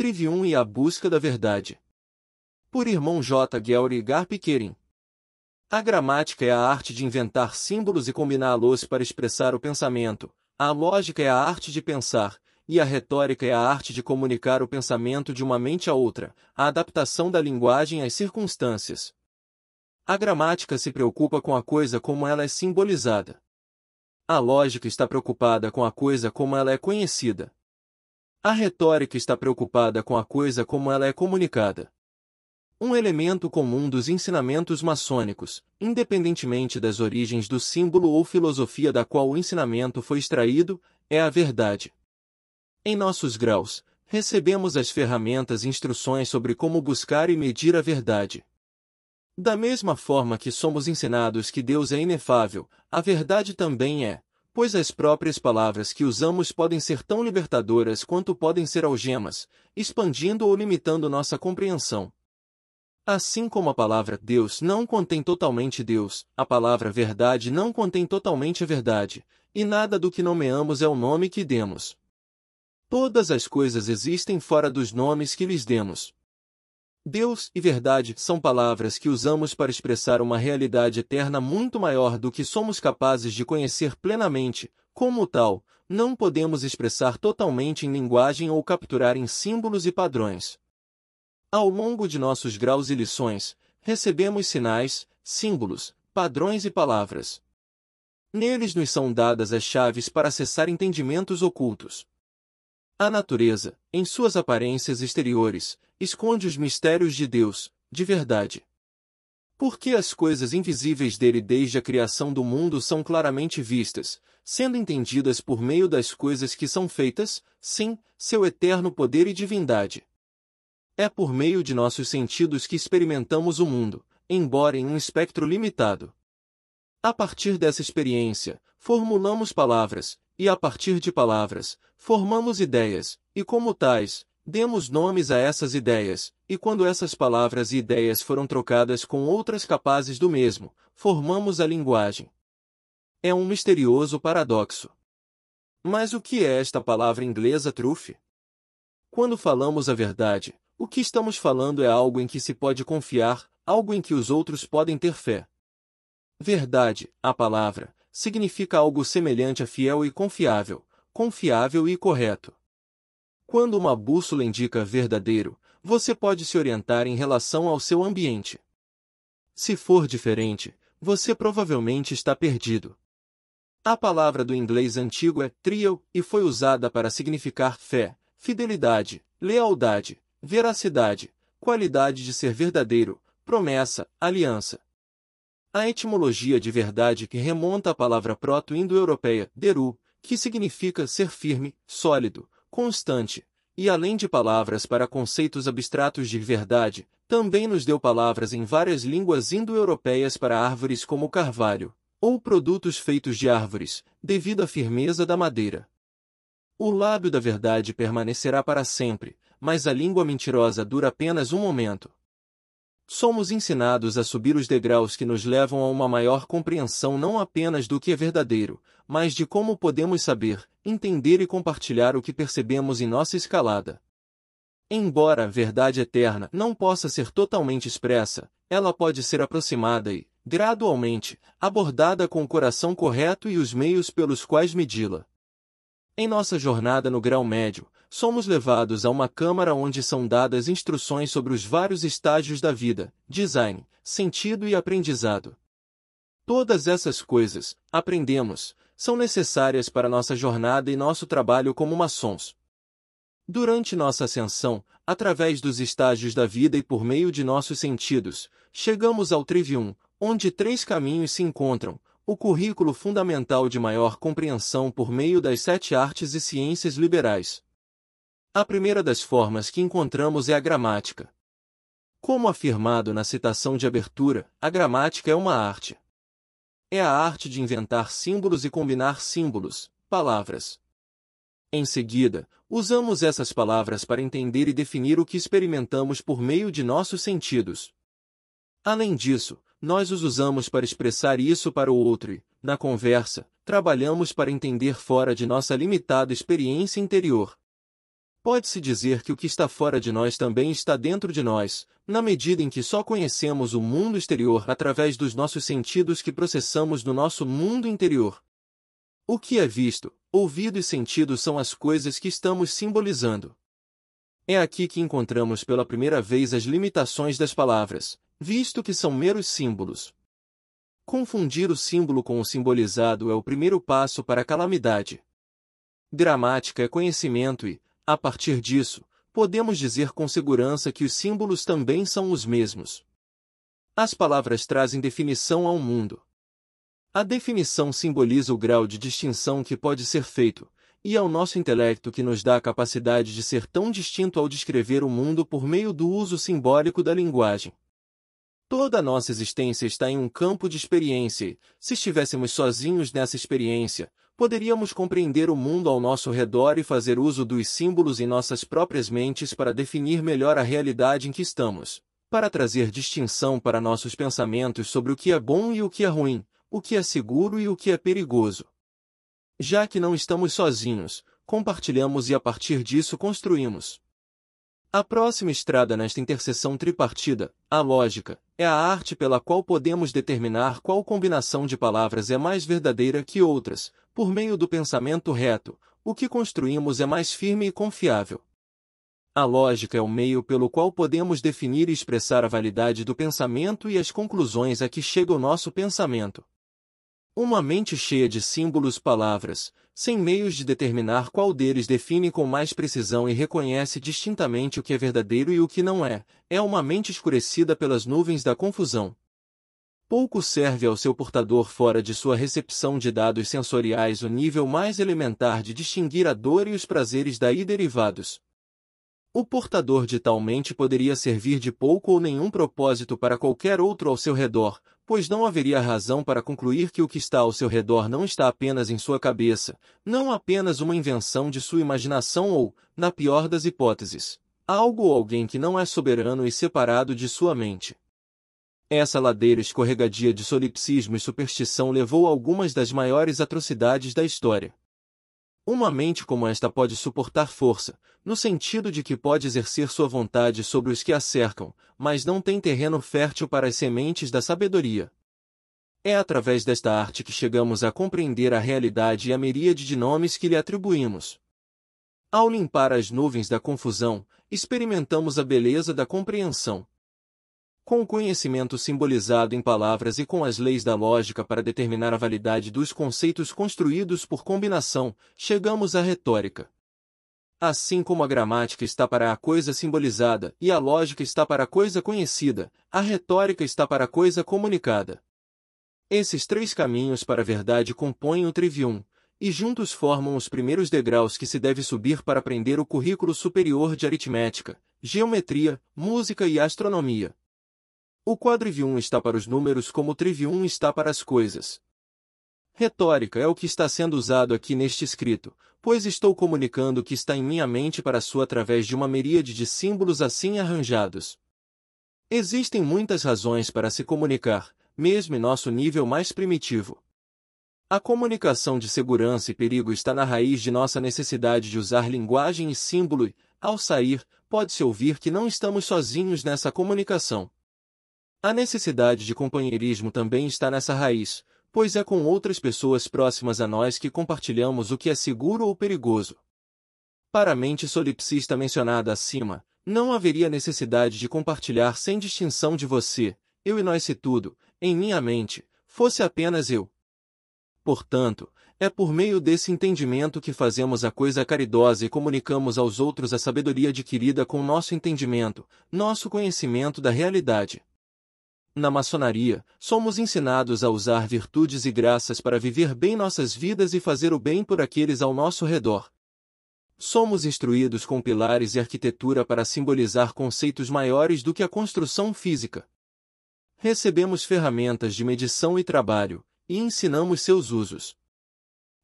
Trivium e a Busca da Verdade. Por irmão J. Gelry Garpiquerin. A gramática é a arte de inventar símbolos e combiná-los para expressar o pensamento. A lógica é a arte de pensar, e a retórica é a arte de comunicar o pensamento de uma mente a outra, a adaptação da linguagem às circunstâncias. A gramática se preocupa com a coisa como ela é simbolizada. A lógica está preocupada com a coisa como ela é conhecida. A retórica está preocupada com a coisa como ela é comunicada. Um elemento comum dos ensinamentos maçônicos, independentemente das origens do símbolo ou filosofia da qual o ensinamento foi extraído, é a verdade. Em nossos graus, recebemos as ferramentas e instruções sobre como buscar e medir a verdade. Da mesma forma que somos ensinados que Deus é inefável, a verdade também é, pois as próprias palavras que usamos podem ser tão libertadoras quanto podem ser algemas, expandindo ou limitando nossa compreensão. Assim como a palavra Deus não contém totalmente Deus, a palavra verdade não contém totalmente a verdade, e nada do que nomeamos é o nome que demos. Todas as coisas existem fora dos nomes que lhes demos. Deus e verdade são palavras que usamos para expressar uma realidade eterna muito maior do que somos capazes de conhecer plenamente, como tal, não podemos expressar totalmente em linguagem ou capturar em símbolos e padrões. Ao longo de nossos graus e lições, recebemos sinais, símbolos, padrões e palavras. Neles nos são dadas as chaves para acessar entendimentos ocultos. A natureza, em suas aparências exteriores, esconde os mistérios de Deus, de verdade. Porque as coisas invisíveis dele desde a criação do mundo são claramente vistas, sendo entendidas por meio das coisas que são feitas, sim, seu eterno poder e divindade. É por meio de nossos sentidos que experimentamos o mundo, embora em um espectro limitado. A partir dessa experiência, formulamos palavras, e a partir de palavras, formamos ideias, e como tais, demos nomes a essas ideias, e quando essas palavras e ideias foram trocadas com outras capazes do mesmo, formamos a linguagem. É um misterioso paradoxo. Mas o que é esta palavra inglesa trufe? Quando falamos a verdade, o que estamos falando é algo em que se pode confiar, algo em que os outros podem ter fé. Verdade, a palavra, significa algo semelhante a fiel e confiável, confiável e correto. Quando uma bússola indica verdadeiro, você pode se orientar em relação ao seu ambiente. Se for diferente, você provavelmente está perdido. A palavra do inglês antigo é trial e foi usada para significar fé, fidelidade, lealdade, veracidade, qualidade de ser verdadeiro, promessa, aliança. A etimologia de verdade que remonta à palavra proto-indo-europeia, deru, que significa ser firme, sólido, constante, e além de palavras para conceitos abstratos de verdade, também nos deu palavras em várias línguas indo-europeias para árvores como carvalho, ou produtos feitos de árvores, devido à firmeza da madeira. O lábio da verdade permanecerá para sempre, mas a língua mentirosa dura apenas um momento. Somos ensinados a subir os degraus que nos levam a uma maior compreensão não apenas do que é verdadeiro, mas de como podemos saber, entender e compartilhar o que percebemos em nossa escalada. Embora a verdade eterna não possa ser totalmente expressa, ela pode ser aproximada e, gradualmente, abordada com o coração correto e os meios pelos quais medi-la. Em nossa jornada no grau médio, somos levados a uma câmara onde são dadas instruções sobre os vários estágios da vida, design, sentido e aprendizado. Todas essas coisas, aprendemos, são necessárias para nossa jornada e nosso trabalho como maçons. Durante nossa ascensão, através dos estágios da vida e por meio de nossos sentidos, chegamos ao trivium, onde três caminhos se encontram, o currículo fundamental de maior compreensão por meio das sete artes e ciências liberais. A primeira das formas que encontramos é a gramática. Como afirmado na citação de abertura, a gramática é uma arte. É a arte de inventar símbolos e combinar símbolos, palavras. Em seguida, usamos essas palavras para entender e definir o que experimentamos por meio de nossos sentidos. Além disso, nós os usamos para expressar isso para o outro e, na conversa, trabalhamos para entender fora de nossa limitada experiência interior. Pode-se dizer que o que está fora de nós também está dentro de nós, na medida em que só conhecemos o mundo exterior através dos nossos sentidos que processamos no nosso mundo interior. O que é visto, ouvido e sentido são as coisas que estamos simbolizando. É aqui que encontramos pela primeira vez as limitações das palavras, visto que são meros símbolos. Confundir o símbolo com o simbolizado é o primeiro passo para a calamidade. Gramática é conhecimento e, a partir disso, podemos dizer com segurança que os símbolos também são os mesmos. As palavras trazem definição ao mundo. A definição simboliza o grau de distinção que pode ser feito, e é o nosso intelecto que nos dá a capacidade de ser tão distinto ao descrever o mundo por meio do uso simbólico da linguagem. Toda a nossa existência está em um campo de experiência se estivéssemos sozinhos nessa experiência, poderíamos compreender o mundo ao nosso redor e fazer uso dos símbolos em nossas próprias mentes para definir melhor a realidade em que estamos, para trazer distinção para nossos pensamentos sobre o que é bom e o que é ruim, o que é seguro e o que é perigoso. Já que não estamos sozinhos, compartilhamos e a partir disso construímos. A próxima estrada nesta interseção tripartida, a lógica, é a arte pela qual podemos determinar qual combinação de palavras é mais verdadeira que outras, por meio do pensamento reto, o que construímos é mais firme e confiável. A lógica é o meio pelo qual podemos definir e expressar a validade do pensamento e as conclusões a que chega o nosso pensamento. Uma mente cheia de símbolos palavras, sem meios de determinar qual deles define com mais precisão e reconhece distintamente o que é verdadeiro e o que não é, é uma mente escurecida pelas nuvens da confusão. Pouco serve ao seu portador fora de sua recepção de dados sensoriais o nível mais elementar de distinguir a dor e os prazeres daí derivados. O portador de tal mente poderia servir de pouco ou nenhum propósito para qualquer outro ao seu redor, pois não haveria razão para concluir que o que está ao seu redor não está apenas em sua cabeça, não apenas uma invenção de sua imaginação ou, na pior das hipóteses, algo ou alguém que não é soberano e separado de sua mente. Essa ladeira escorregadia de solipsismo e superstição levou a algumas das maiores atrocidades da história. Uma mente como esta pode suportar força, no sentido de que pode exercer sua vontade sobre os que a cercam, mas não tem terreno fértil para as sementes da sabedoria. É através desta arte que chegamos a compreender a realidade e a miríade de nomes que lhe atribuímos. Ao limpar as nuvens da confusão, experimentamos a beleza da compreensão. Com o conhecimento simbolizado em palavras e com as leis da lógica para determinar a validade dos conceitos construídos por combinação, chegamos à retórica. Assim como a gramática está para a coisa simbolizada e a lógica está para a coisa conhecida, a retórica está para a coisa comunicada. Esses três caminhos para a verdade compõem o trivium, e juntos formam os primeiros degraus que se deve subir para aprender o currículo superior de aritmética, geometria, música e astronomia. O quadrivium está para os números como o trivium está para as coisas. Retórica é o que está sendo usado aqui neste escrito, pois estou comunicando o que está em minha mente para sua através de uma miríade de símbolos assim arranjados. Existem muitas razões para se comunicar, mesmo em nosso nível mais primitivo. A comunicação de segurança e perigo está na raiz de nossa necessidade de usar linguagem e símbolo e, ao sair, pode-se ouvir que não estamos sozinhos nessa comunicação. A necessidade de companheirismo também está nessa raiz, pois é com outras pessoas próximas a nós que compartilhamos o que é seguro ou perigoso. Para a mente solipsista mencionada acima, não haveria necessidade de compartilhar sem distinção de você, eu e nós se tudo, em minha mente, fosse apenas eu. Portanto, é por meio desse entendimento que fazemos a coisa caridosa e comunicamos aos outros a sabedoria adquirida com nosso entendimento, nosso conhecimento da realidade. Na maçonaria, somos ensinados a usar virtudes e graças para viver bem nossas vidas e fazer o bem por aqueles ao nosso redor. Somos instruídos com pilares e arquitetura para simbolizar conceitos maiores do que a construção física. Recebemos ferramentas de medição e trabalho, e ensinamos seus usos.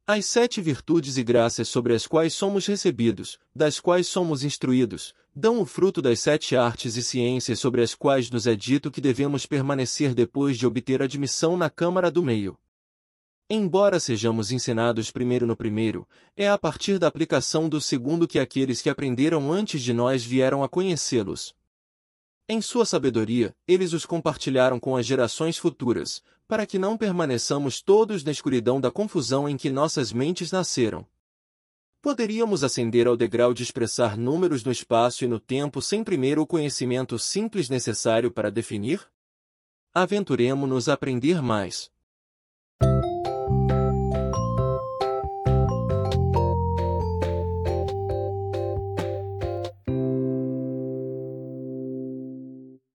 As sete virtudes e graças sobre as quais somos recebidos, das quais somos instruídos, dão o fruto das sete artes e ciências sobre as quais nos é dito que devemos permanecer depois de obter admissão na Câmara do Meio. Embora sejamos ensinados primeiro no primeiro, é a partir da aplicação do segundo que aqueles que aprenderam antes de nós vieram a conhecê-los. Em sua sabedoria, eles os compartilharam com as gerações futuras, para que não permaneçamos todos na escuridão da confusão em que nossas mentes nasceram. Poderíamos ascender ao degrau de expressar números no espaço e no tempo sem primeiro o conhecimento simples necessário para definir? Aventuremo-nos a aprender mais.